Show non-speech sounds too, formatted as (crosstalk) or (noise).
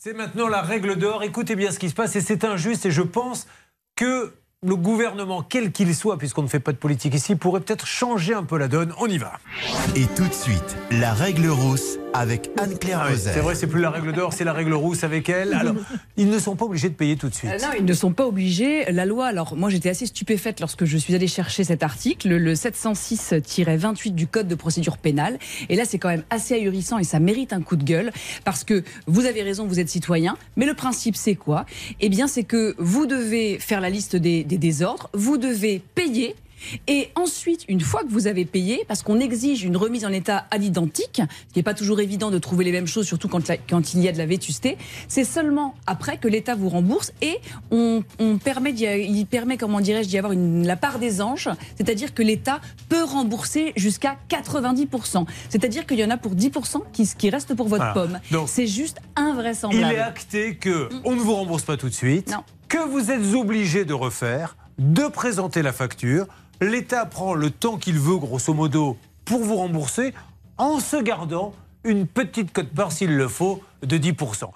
C'est maintenant la règle d'or. Écoutez bien ce qui se passe et c'est injuste et je pense que le gouvernement, quel qu'il soit, puisqu'on ne fait pas de politique ici, pourrait peut-être changer un peu la donne. On y va. Et tout de suite, la règle rousse avec Anne-Claire Ah oui, c'est vrai, c'est plus la règle d'or, c'est la règle rousse avec elle. Alors, (laughs) ils ne sont pas obligés de payer tout de suite. Euh, non, ils ne sont pas obligés. La loi, alors moi j'étais assez stupéfaite lorsque je suis allée chercher cet article, le 706-28 du Code de procédure pénale. Et là, c'est quand même assez ahurissant et ça mérite un coup de gueule parce que vous avez raison, vous êtes citoyen. Mais le principe, c'est quoi? Eh bien, c'est que vous devez faire la liste des, des désordres, vous devez payer. Et ensuite, une fois que vous avez payé, parce qu'on exige une remise en état à l'identique, ce qui n'est pas toujours évident de trouver les mêmes choses, surtout quand, la- quand il y a de la vétusté, c'est seulement après que l'État vous rembourse et on, on permet, il permet, comment dirais-je, d'y avoir une, la part des anges, c'est-à-dire que l'État peut rembourser jusqu'à 90%. C'est-à-dire qu'il y en a pour 10% qui, qui restent pour votre Voilà. pomme. C'est juste Il invraisemblable. est acté que on ne vous rembourse pas tout de suite, Non. que vous êtes obligé de refaire, de présenter la facture. L'État prend le temps qu'il veut, grosso modo, pour vous rembourser, en se gardant une petite cote-part, s'il le faut, de 10%.